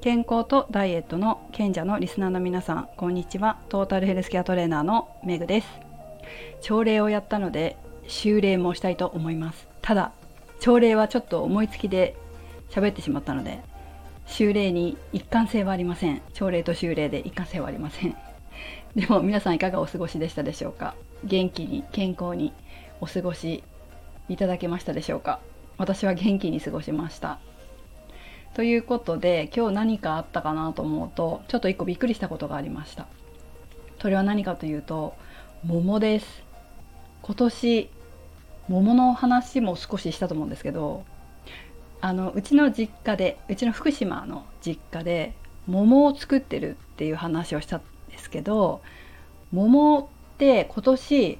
健康とダイエットの賢者のリスナーの皆さんこんにちは。トータルヘルスケアトレーナーのメグです。朝礼をやったので修礼もしたいと思います。ただ朝礼はちょっと思いつきで喋ってしまったので修礼に一貫性はありません。朝礼と修礼で一貫性はありません。でも皆さんいかがお過ごしでしたでしょうか？元気に健康にお過ごしいただけましたでしょうか？私は元気に過ごしました。ということで今日何かあったかなと思うとちょっと一個びっくりしたことがありました。それは何かというと桃です。今年桃の話も少ししたと思うんですけどあのうちの実家でうちの福島の実家で桃を作ってるっていう話をしたんですけど桃って今年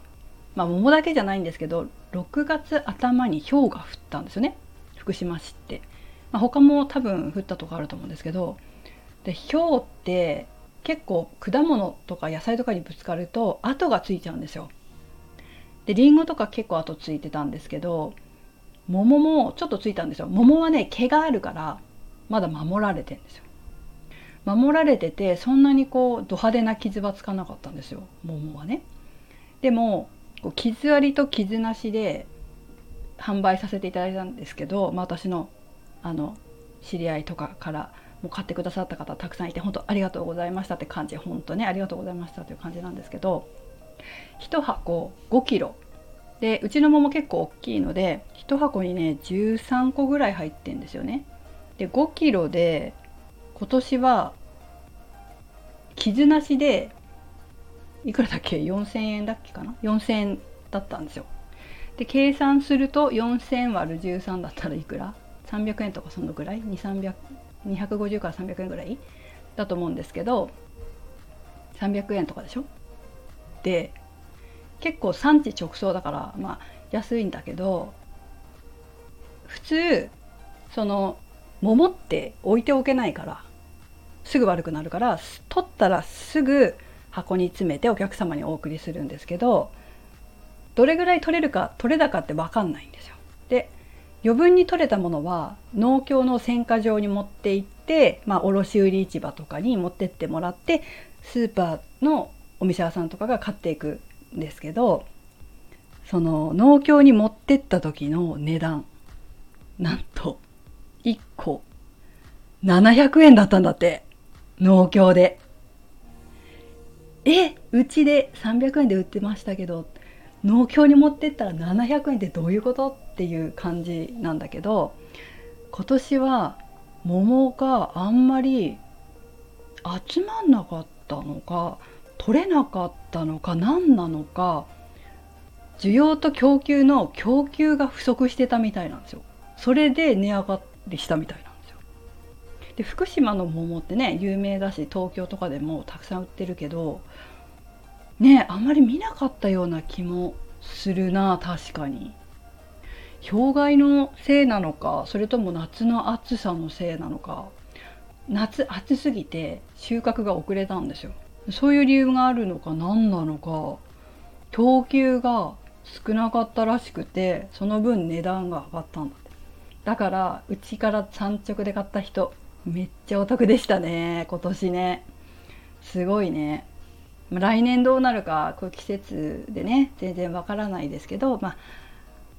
まあ桃だけじゃないんですけど6月頭に氷が降ったんですよね。福島市って。まあ、他も多分降ったとこあると思うんですけどで氷って結構果物とか野菜とかにぶつかると跡がついちゃうんですよ。でりんごとか結構跡ついてたんですけど桃もちょっとついたんですよ。桃はね毛があるからまだ守られてんですよ。守られててそんなにこうド派手な傷はつかなかったんですよ桃はね。でもこう傷ありと傷なしで販売させていただいたんですけど、まあ、私のあの知り合いとかからもう買ってくださった方たくさんいて本当ありがとうございましたって感じ本当ねありがとうございましたという感じなんですけど1箱5キロでうちの桃結構大きいので1箱にね13個ぐらい入ってんですよね。で5キロで今年は傷なしでいくらだっけ？4000円だっけかな？4000円だったんですよ。で計算すると4000割る13だったらいくら？300円とかそのぐらい？250から300円ぐらい？だと思うんですけど300円とかでしょ？で結構産地直送だからまあ安いんだけど普通その桃って置いておけないからすぐ悪くなるから取ったらすぐ箱に詰めてお客様にお送りするんですけどどれぐらい取れるか取れ高って分かんないんですよ。で余分に取れたものは農協の選果場に持って行って、まあ、卸売市場とかに持ってってもらってスーパーのお店屋さんとかが買っていくんですけどその農協に持ってった時の値段なんと1個700円だったんだって農協で。えうちで300円で売ってましたけど農協に持ってったら700円ってどういうこと？っていう感じなんだけど今年は桃があんまり集まんなかったのか取れなかったのか何なのか需要と供給の供給が不足してたみたいなんですよ。それで値上がりしたみたいなんですよ。で福島の桃ってね有名だし東京とかでもたくさん売ってるけどねあんまり見なかったような気もするな確かに。氷害のせいなのかそれとも夏の暑さのせいなのか。夏暑すぎて収穫が遅れたんですよ。そういう理由があるのか何なのか。供給が少なかったらしくてその分値段が上がったんだって。だからうちから産直で買った人めっちゃお得でしたね今年ね。すごいね。来年どうなるかこう季節でね全然わからないですけど、まあ、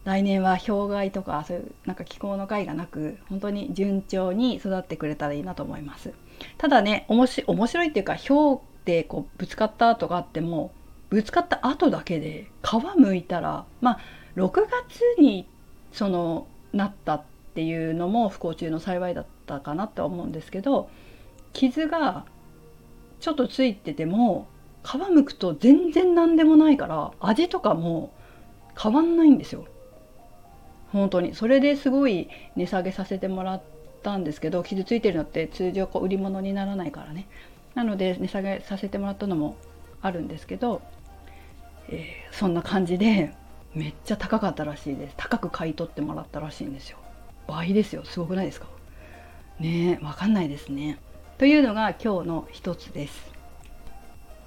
来年は氷害とかそういうなんか気候の害がなく本当に順調に育ってくれたらいいなと思いますただね面白いっていうか氷ってこうぶつかった跡があってもぶつかった後だけで皮むいたらまあ6月にそのなったっていうのも不幸中の幸いだったかなとは思うんですけど傷がちょっとついてても皮むくと全然何でもないから味とかも変わんないんですよ。本当に。それですごい値下げさせてもらったんですけど傷ついてるのって通常こう売り物にならないからね。なので値下げさせてもらったのもあるんですけど、えー、そんな感じでめっちゃ高かったらしいです。高く買い取ってもらったらしいんですよ。倍ですよ。すごくないですか？ねえわかんないですね。というのが今日の一つです。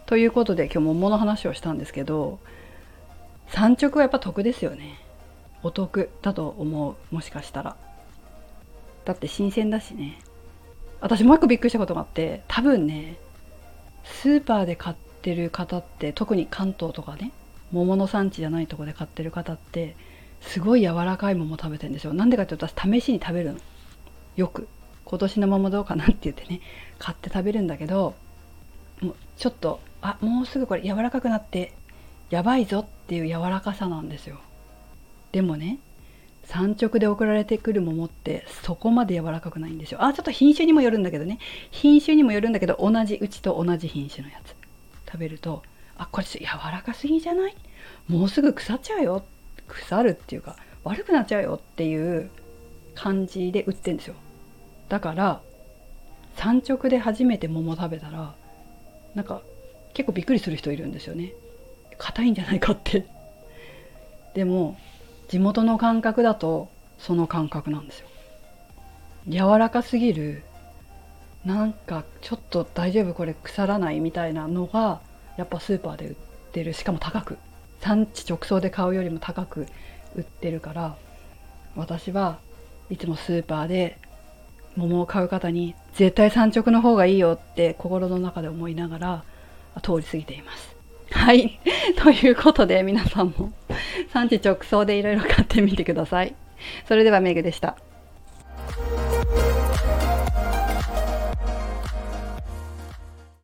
ということで今日桃の話をしたんですけど産直はやっぱ得ですよね。お得だと思う。もしかしたら。だって新鮮だしね。私もう一個びっくりしたことがあって多分ねスーパーで買ってる方って特に関東とかね桃の産地じゃないとこで買ってる方ってすごい柔らかい桃食べてるんですよ。なんでかっていうと私試しに食べるの。よく。今年の桃どうかなって言ってね買って食べるんだけどもうちょっとあもうすぐこれ柔らかくなってやばいぞっていう柔らかさなんですよ。でもね産直で送られてくる桃ってそこまで柔らかくないんですよ。あちょっと品種にもよるんだけどね。品種にもよるんだけど同じうちと同じ品種のやつ。食べるとあこれ柔らかすぎじゃない？もうすぐ腐っちゃうよ。腐るっていうか悪くなっちゃうよっていう感じで売ってんですよ。だから産直で初めて桃食べたらなんか結構びっくりする人いるんですよね。硬いんじゃないかって。でも地元の感覚だとその感覚なんですよ柔らかすぎるなんかちょっと大丈夫これ腐らないみたいなのがやっぱスーパーで売ってるしかも高く産地直送で買うよりも高く売ってるから私はいつもスーパーで桃を買う方に絶対産直の方がいいよって心の中で思いながら通り過ぎています。はい。ということで皆さんも産地直送でいろいろ買ってみてください。それではメグでした。